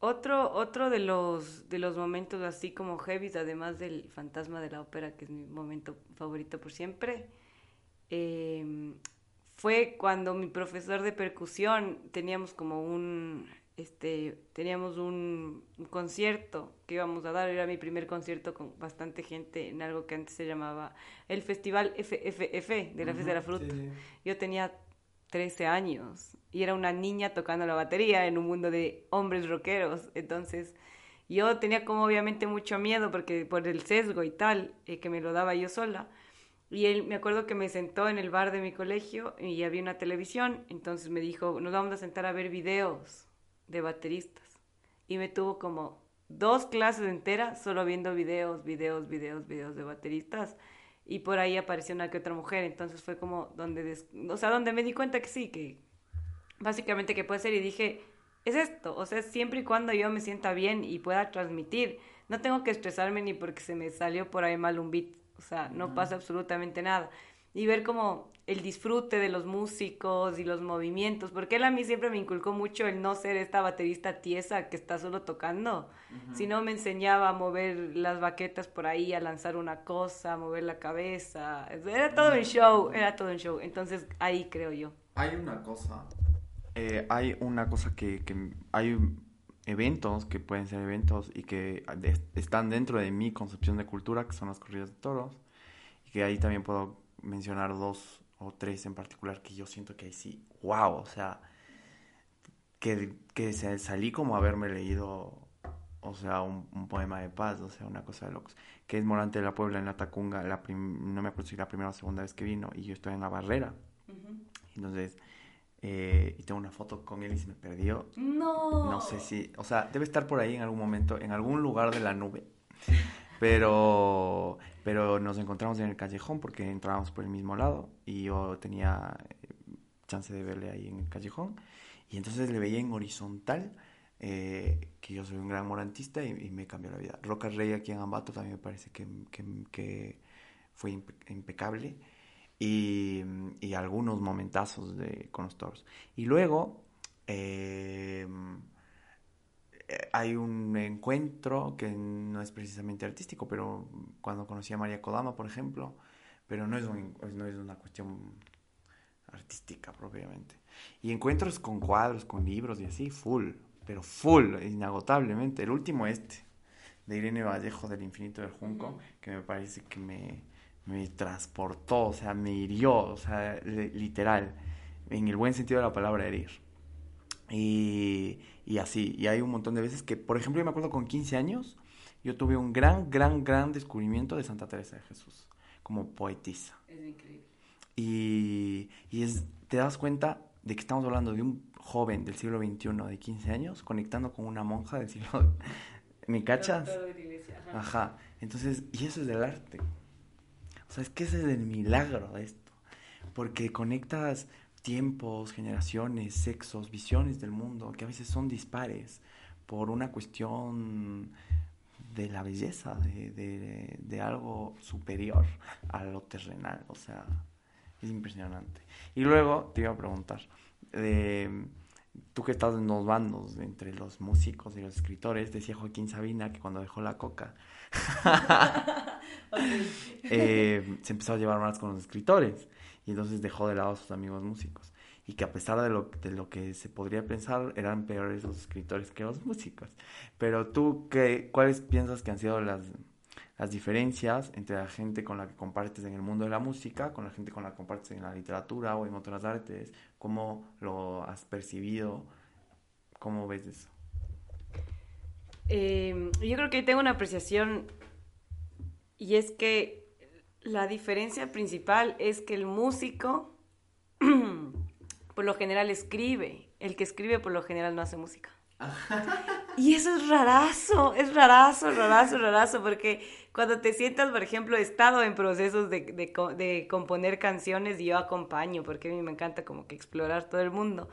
otro, otro de los, de los momentos así como heavy, además del fantasma de la ópera, que es mi momento favorito por siempre, eh, fue cuando mi profesor de percusión teníamos como un, este, teníamos un, concierto que íbamos a dar, era mi primer concierto con bastante gente en algo que antes se llamaba el Festival FFF de la Fiesta de la Fruta. Yo tenía 13 años y era una niña tocando la batería en un mundo de hombres rockeros, entonces yo tenía como obviamente mucho miedo porque por el sesgo y tal, eh, que me lo daba yo sola. Y él, me acuerdo que me sentó en el bar de mi colegio y había una televisión, entonces me dijo, nos vamos a sentar a ver videos de bateristas. Y me tuvo como dos clases enteras solo viendo videos, videos, videos, videos de bateristas. Y por ahí apareció una que otra mujer. Entonces fue como donde, o sea, donde me di cuenta que sí, que básicamente que puede ser. Y dije, es esto. O sea, siempre y cuando yo me sienta bien y pueda transmitir. No tengo que estresarme ni porque se me salió por ahí mal un beat. O sea, no pasa absolutamente nada. Y ver como el disfrute de los músicos y los movimientos, porque él a mí siempre me inculcó mucho el no ser esta baterista tiesa que está solo tocando, sino me enseñaba a mover las baquetas por ahí, a lanzar una cosa, a mover la cabeza, era todo un show, era todo un show, entonces ahí creo yo. Hay una cosa, eh, hay una cosa que, que hay eventos que pueden ser eventos y que están dentro de mi concepción de cultura, que son las corridas de toros, y que ahí también puedo mencionar dos o tres en particular que yo siento que sí, wow, o sea, que, que salí como haberme leído, o sea, un, poema de paz, o sea, una cosa de locos, que es Morante de la Puebla en la Tacunga, la no me acuerdo si la primera o segunda vez que vino, y yo estoy en la barrera. Entonces, eh, y tengo una foto con él y se me perdió. No. No sé si, o sea, debe estar por ahí en algún momento, en algún lugar de la nube. Pero, pero nos encontramos en el callejón porque entrábamos por el mismo lado y yo tenía eh, chance de verle ahí en el callejón. Y entonces le veía en horizontal, eh, que yo soy un gran morantista y, me cambió la vida. Roca Rey aquí en Ambato también me parece que, que, que fue impecable. Y, y, algunos momentazos de, con los toros. Y luego... Eh, eh, hay un encuentro que no es precisamente artístico, pero cuando conocí a María Kodama, por ejemplo, pero no es, no es una cuestión artística propiamente. Y encuentros con cuadros, con libros y así, full, pero full, inagotablemente. El último este, de Irene Vallejo del Infinito del Junco, que me parece que me, me transportó, o sea, me hirió, o sea, literal, en el buen sentido de la palabra herir. Y, y así, y hay un montón de veces que, por ejemplo, yo me acuerdo con 15 años, yo tuve un gran, gran, gran descubrimiento de Santa Teresa de Jesús como poetisa. Es increíble. Y, y es, te das cuenta de que estamos hablando de un joven del siglo XXI de 15 años conectando con una monja del siglo... ¿Me cachas? Ajá. Ajá. Entonces, y eso es del arte. O sea, es que ese es el milagro de esto. Porque conectas tiempos, generaciones, sexos, visiones del mundo, que a veces son dispares por una cuestión de la belleza, de, algo superior a lo terrenal. O sea, es impresionante. Y luego te iba a preguntar, tú que estás en los bandos entre los músicos y los escritores, decía Joaquín Sabina que cuando dejó la coca eh, se empezó a llevar más con los escritores y entonces dejó de lado a sus amigos músicos. Y que a pesar de lo, de lo que se podría pensar, eran peores los escritores que los músicos. Pero tú, qué, ¿cuáles piensas que han sido las, las diferencias entre la gente con la que compartes en el mundo de la música, con la gente con la que compartes en la literatura o en otras artes? ¿Cómo lo has percibido? ¿Cómo ves eso? Eh, yo creo que tengo una apreciación y es que la diferencia principal es que el músico por lo general escribe, el que escribe por lo general no hace música. Y eso es rarazo, es rarazo, rarazo, rarazo, porque cuando te sientas, por ejemplo, he estado en procesos de, de, de componer canciones y yo acompaño, porque a mí me encanta como que explorar todo el mundo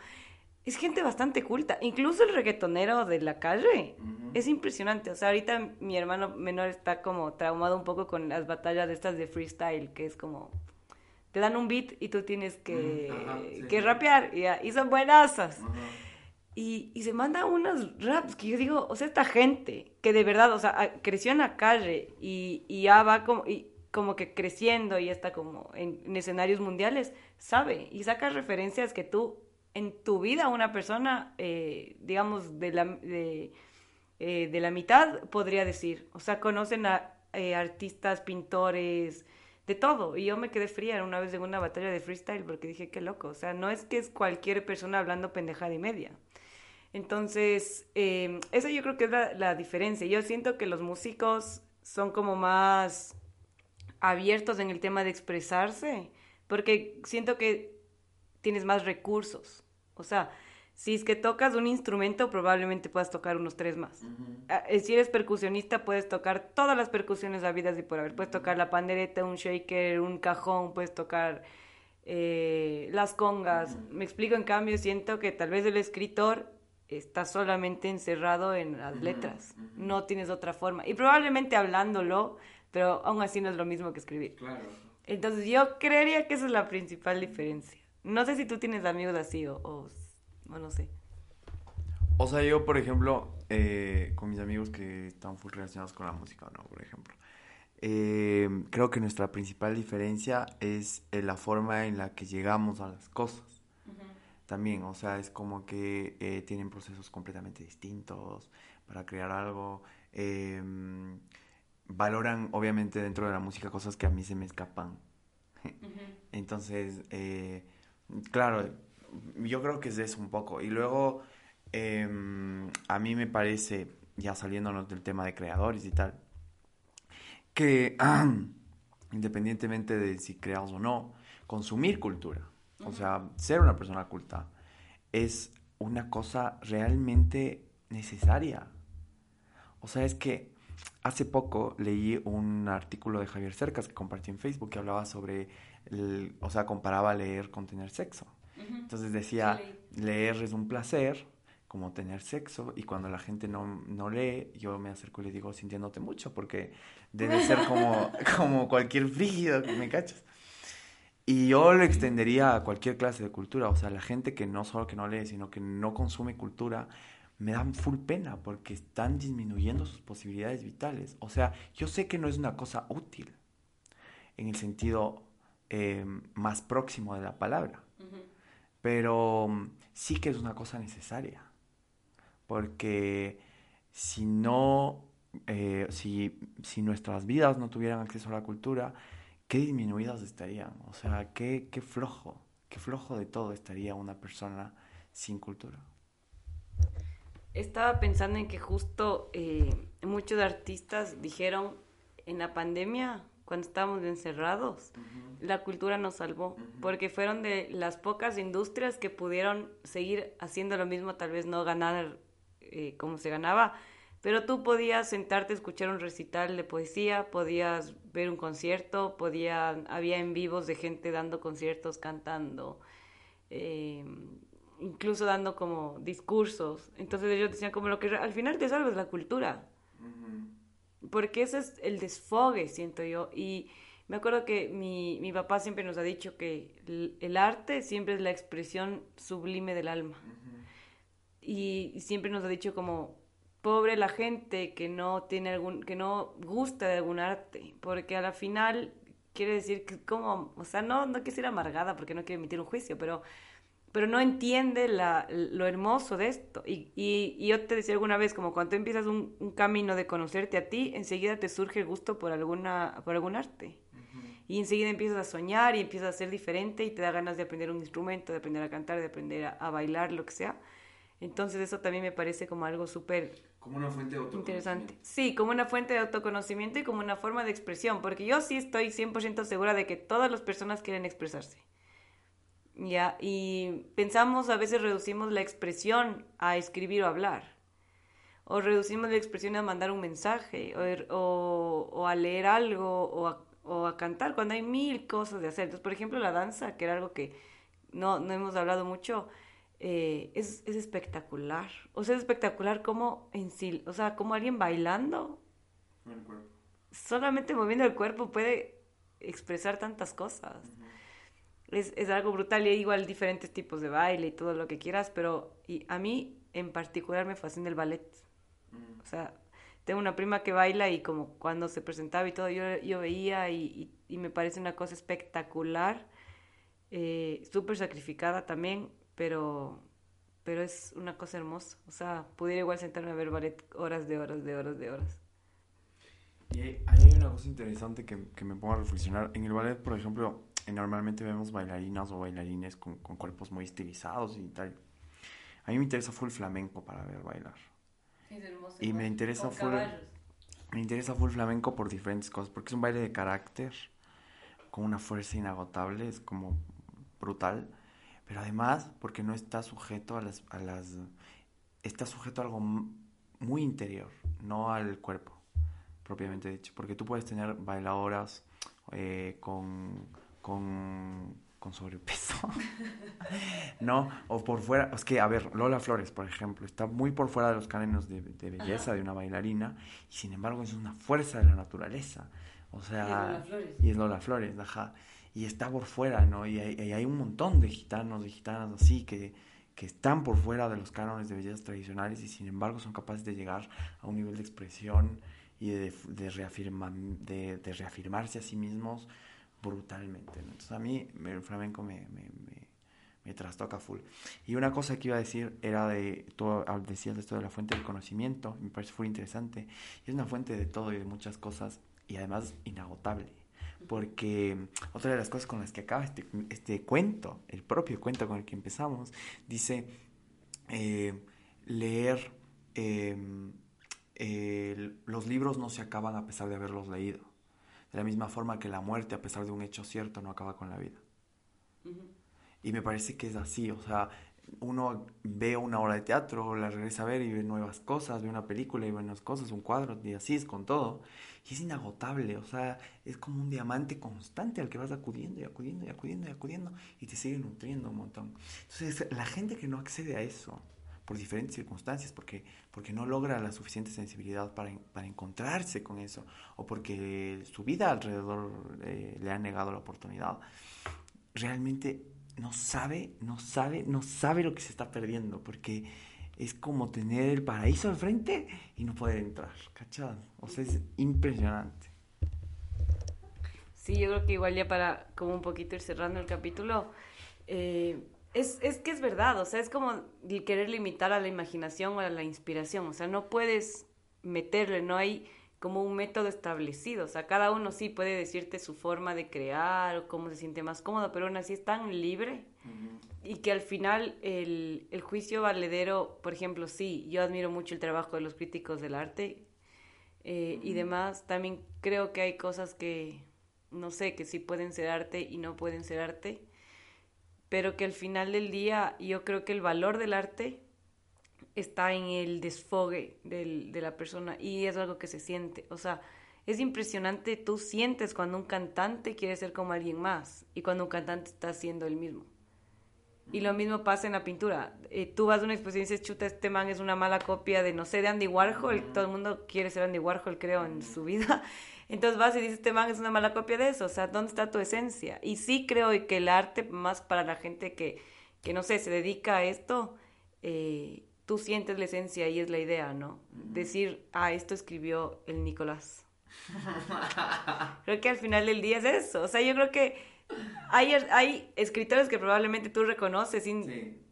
es gente bastante culta. Incluso el reggaetonero de la calle es impresionante. O sea, ahorita mi hermano menor está como traumado un poco con las batallas de estas de freestyle, que es como te dan un beat y tú tienes que, que rapear y, son buenasas. Y, y, se manda unos raps que yo digo, o sea, esta gente que de verdad, o sea, creció en la calle y, y ya va como, y como que creciendo y está como en, en escenarios mundiales, sabe y saca referencias que tú en tu vida una persona, eh, digamos, de la, de, eh, de, la mitad, podría decir. O sea, conocen a eh, artistas, pintores, de todo. Y yo me quedé fría una vez en una batalla de freestyle porque dije, qué loco. O sea, no es que es cualquier persona hablando pendejada y media. Entonces, eh, esa yo creo que es la, la diferencia. Yo siento que los músicos son como más abiertos en el tema de expresarse, porque siento que tienes más recursos. O sea, si es que tocas un instrumento, probablemente puedas tocar unos tres más. Ah, eh, si eres percusionista, puedes tocar todas las percusiones habidas y por haber. Puedes tocar la pandereta, un shaker, un cajón, puedes tocar eh, las congas. Me explico, en cambio, siento que tal vez el escritor está solamente encerrado en las letras. No tienes otra forma. Y probablemente hablándolo, pero aún así no es lo mismo que escribir. Claro. Entonces yo creería que esa es la principal diferencia. No sé si tú tienes amigos así o, o, no sé. O sea, yo, por ejemplo, eh, con mis amigos que están full relacionados con la música, ¿no? Por ejemplo. Eh, creo que nuestra principal diferencia es eh, la forma en la que llegamos a las cosas. También, o sea, es como que tienen procesos completamente distintos para crear algo. Em, valoran, obviamente, dentro de la música cosas que a mí se me escapan. Entonces, Claro, yo creo que es eso un poco. Y luego, em, a mí me parece, ya saliéndonos del tema de creadores y tal, que independientemente de si creas o no, consumir cultura, o sea, ser una persona culta, es una cosa realmente necesaria. O sea, es que hace poco leí un artículo de Javier Cercas que compartió en Facebook que hablaba sobre o sea, comparaba leer con tener sexo. Entonces decía, leer es un placer, como tener sexo, y cuando la gente no, no, lee, yo me acerco y le digo, sintiéndote mucho, porque debe ser como, como cualquier frígido, ¿me cachas? Y yo lo extendería a cualquier clase de cultura, o sea, la gente que no solo que no lee, sino que no consume cultura, me dan full pena porque están disminuyendo sus posibilidades vitales. O sea, yo sé que no es una cosa útil, en el sentido eh, más próximo de la palabra. Pero mm, sí que es una cosa necesaria. Porque si no, eh, si, si, nuestras vidas no tuvieran acceso a la cultura, qué disminuidas estarían. O sea, qué, qué flojo, qué flojo de todo estaría una persona sin cultura. Estaba pensando en que justo eh, muchos artistas dijeron en la pandemia cuando estábamos encerrados, la cultura nos salvó, porque fueron de las pocas industrias que pudieron seguir haciendo lo mismo, tal vez no ganar eh, como se ganaba, pero tú podías sentarte a escuchar un recital de poesía, podías ver un concierto, podía, había en vivos de gente dando conciertos, cantando, eh, incluso dando como discursos. Entonces ellos decían como lo que al final te salva es la cultura porque ese es el desfogue, siento yo. Y me acuerdo que mi, mi papá siempre nos ha dicho que el, arte siempre es la expresión sublime del alma. y, siempre nos ha dicho como, pobre la gente que no tiene algún, que no gusta de algún arte, porque a la final quiere decir que como, o sea, no, no quiero ser amargada porque no quiero emitir un juicio, pero pero no entiende la, lo hermoso de esto. Y, y, yo te decía alguna vez, como cuando empiezas un, un, camino de conocerte a ti, enseguida te surge el gusto por, alguna, por algún arte. Y enseguida empiezas a soñar y empiezas a ser diferente y te da ganas de aprender un instrumento, de aprender a cantar, de aprender a, bailar, lo que sea. Entonces eso también me parece como algo súper... Como una fuente de Interesante. Sí, como una fuente de autoconocimiento y como una forma de expresión, porque yo sí estoy 100% segura de que todas las personas quieren expresarse. ¿Ya? Y pensamos, a veces reducimos la expresión a escribir o hablar. o reducimos la expresión a mandar un mensaje, o, o, a leer algo, o a, o a, cantar, cuando hay mil cosas de hacer. Entonces, por ejemplo, la danza, que era algo que no, no hemos hablado mucho, eh, es, es, espectacular. O sea, es espectacular como en sí, o sea, como alguien bailando, solamente moviendo el cuerpo puede expresar tantas cosas. Es, es, algo brutal y hay igual diferentes tipos de baile y todo lo que quieras, pero y a mí en particular me fascina el ballet. O sea, tengo una prima que baila y como cuando se presentaba y todo, yo, yo veía y, y, me parece una cosa espectacular, eh, súper sacrificada también, pero, pero es una cosa hermosa. O sea, pudiera igual sentarme a ver ballet horas de horas de horas de horas. Y hay, hay una cosa interesante que, que, me pongo a reflexionar. En el ballet, por ejemplo, normalmente vemos bailarinas o bailarines con, con cuerpos muy estilizados y tal. A mí me interesa full flamenco para ver bailar. Y me interesa full, me interesa full flamenco por diferentes cosas, porque es un baile de carácter, con una fuerza inagotable, es como brutal, pero además porque no está sujeto a las, a las está sujeto a algo muy interior, no al cuerpo, propiamente dicho, porque tú puedes tener bailadoras eh, con, con con sobrepeso, ¿no? O por fuera, es que, a ver, Lola Flores, por ejemplo, está muy por fuera de los cánones de, belleza de una bailarina y sin embargo es una fuerza de la naturaleza, o sea, y es Lola Flores, ajá, y está por fuera, ¿no? Y hay, hay un montón de gitanos, de gitanas así que, que están por fuera de los cánones de belleza tradicionales y sin embargo son capaces de llegar a un nivel de expresión y de, de, de, de reafirmarse a sí mismos brutalmente. Entonces a mí el flamenco me, me, me, trastoca full. Y una cosa que iba a decir era de, todo, decías esto de la fuente del conocimiento, me parece full interesante. Es una fuente de todo y de muchas cosas y además inagotable. Porque otra de las cosas con las que acaba este, este cuento, el propio cuento con el que empezamos, dice eh, leer, em, los libros no se acaban a pesar de haberlos leído de la misma forma que la muerte, a pesar de un hecho cierto, no acaba con la vida. Y me parece que es así, o sea, uno ve una obra de teatro, la regresa a ver y ve nuevas cosas, ve una película y ve nuevas cosas, un cuadro, y así es con todo. Y es inagotable, o sea, es como un diamante constante al que vas acudiendo y acudiendo y acudiendo y acudiendo y te sigue nutriendo un montón. Entonces, la gente que no accede a eso, por diferentes circunstancias, porque, porque no logra la suficiente sensibilidad para, para encontrarse con eso, o porque su vida alrededor eh, le ha negado la oportunidad, realmente no sabe, no sabe, no sabe lo que se está perdiendo, porque es como tener el paraíso al frente y no poder entrar, ¿cachado? O sea, es impresionante. Sí, yo creo que igual ya para como un poquito ir cerrando el capítulo, eh, es, es que es verdad, o sea, es como querer limitar a la imaginación o a la inspiración, o sea, no puedes meterle, no hay como un método establecido, o sea, cada uno sí puede decirte su forma de crear o cómo se siente más cómodo, pero aún así es tan libre y que al final el, el, juicio valedero, por ejemplo, sí, yo admiro mucho el trabajo de los críticos del arte eh, y demás, también creo que hay cosas que, no sé, que sí pueden ser arte y no pueden ser arte pero que al final del día yo creo que el valor del arte está en el desfogue del, de la persona y es algo que se siente, o sea, es impresionante, tú sientes cuando un cantante quiere ser como alguien más y cuando un cantante está siendo el mismo. Y lo mismo pasa en la pintura. Eh, tú vas a una exposición y dices, chuta, este man es una mala copia de, no sé, de Andy Warhol. Todo el mundo quiere ser Andy Warhol, creo, en su vida. Entonces vas y dices, este man es una mala copia de eso, o sea, ¿dónde está tu esencia? Y sí creo que el arte, más para la gente que, que no sé, se dedica a esto, eh, tú sientes la esencia y es la idea, ¿no? Decir, ah, esto escribió el Nicolás. creo que al final del día es eso, o sea, yo creo que hay, hay escritores que probablemente tú reconoces sin...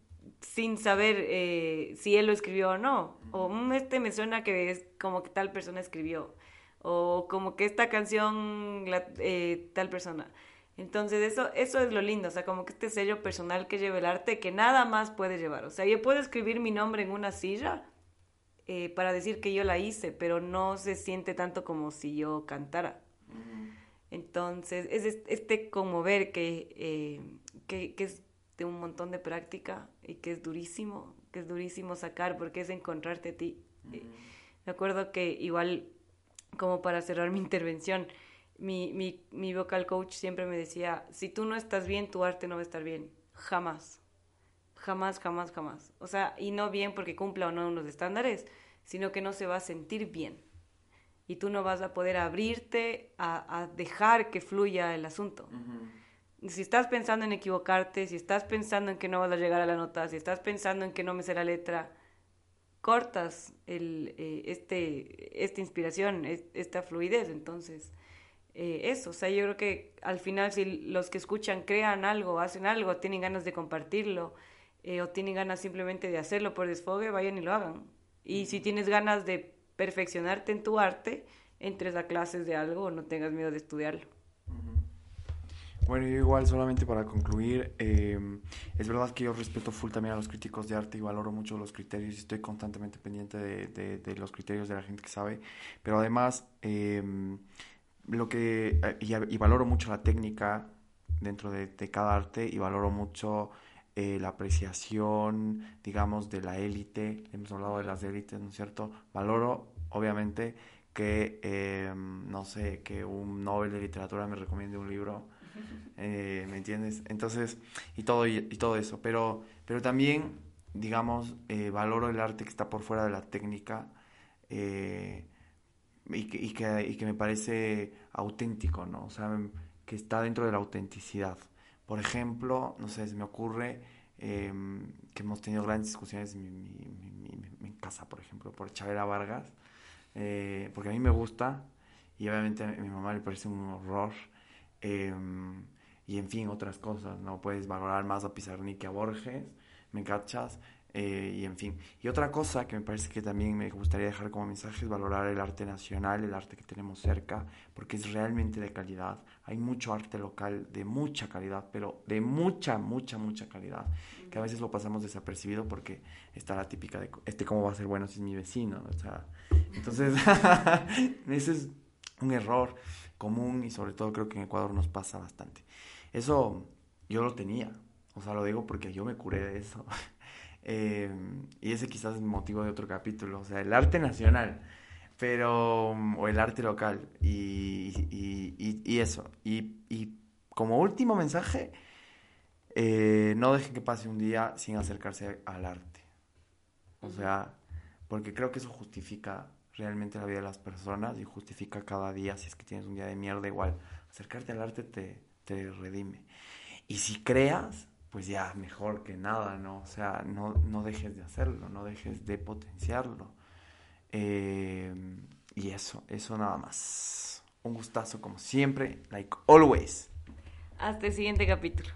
sin saber eh, si él lo escribió o no. O mm, este me suena que es como que tal persona escribió o como que esta canción eh, tal persona. Entonces eso, eso es lo lindo, o sea, como que este sello personal que lleva el arte que nada más puede llevar. O sea, yo puedo escribir mi nombre en una silla eh, para decir que yo la hice, pero no se siente tanto como si yo cantara. Entonces, es este conmover que, eh, que, que es de un montón de práctica y que es durísimo, que es durísimo sacar porque es encontrarte a ti Me acuerdo que igual, como para cerrar mi intervención, mi, mi, mi vocal coach siempre me decía, si tú no estás bien, tu arte no va a estar bien. Jamás. Jamás, jamás, jamás. O sea, y no bien porque cumpla o no unos estándares, sino que no se va a sentir bien. Y tú no vas a poder abrirte a, dejar que fluya el asunto. Si estás pensando en equivocarte, si estás pensando en que no vas a llegar a la nota, si estás pensando en que no me sé la letra, cortas el, eh, este, esta inspiración, esta fluidez. Entonces, eh, eso, o sea, yo creo que al final si los que escuchan crean algo, hacen algo, tienen ganas de compartirlo eh, o tienen ganas simplemente de hacerlo por desfogue, vayan y lo hagan. Y si tienes ganas de perfeccionarte en tu arte, entres a clases de algo o no tengas miedo de estudiarlo. Bueno, yo igual solamente para concluir, em, es verdad que yo respeto full también a los críticos de arte y valoro mucho los criterios y estoy constantemente pendiente de, los criterios de la gente que sabe, pero además em, lo que, eh, y, valoro mucho la técnica dentro de, de cada arte y valoro mucho eh, la apreciación, digamos, de la élite, hemos hablado de las élites, ¿no es cierto? Valoro, obviamente, que, em, no sé, que un Nobel de literatura me recomiende un libro, eh, ¿me entiendes? Entonces, y todo, y, todo eso, pero, pero también, digamos, eh, valoro el arte que está por fuera de la técnica y que, y, que, y que me parece auténtico, ¿no? O sea, que está dentro de la autenticidad. Por ejemplo, no sé, se me ocurre em, que hemos tenido grandes discusiones en, casa, por ejemplo, por Chavera Vargas, eh, porque a mí me gusta y obviamente a mi mamá le parece un horror. Em, y en fin, otras cosas, ¿no? Puedes valorar más a Pizarnik que a Borges, ¿me cachas? Eh, y en fin. Y otra cosa que me parece que también me gustaría dejar como mensaje es valorar el arte nacional, el arte que tenemos cerca, porque es realmente de calidad. Hay mucho arte local de mucha calidad, pero de mucha, mucha, mucha calidad, que a veces lo pasamos desapercibido porque está la típica de, este cómo va a ser bueno si es mi vecino, o sea, entonces, ese es un error común y sobre todo creo que en Ecuador nos pasa bastante. Eso yo lo tenía, o sea, lo digo porque yo me curé de eso. Eh, y ese quizás es motivo de otro capítulo, o sea, el arte nacional, pero, o el arte local, y, y, y, eso. Y, como último mensaje, eh, no dejen que pase un día sin acercarse al arte. O sea, porque creo que eso justifica realmente la vida de las personas y justifica cada día, si es que tienes un día de mierda, igual, acercarte al arte te, te redime. Y si creas, pues ya mejor que nada, ¿no? O sea, no, no dejes de hacerlo, no dejes de potenciarlo. Eh, y eso, eso nada más. Un gustazo como siempre, like always. Hasta el siguiente capítulo.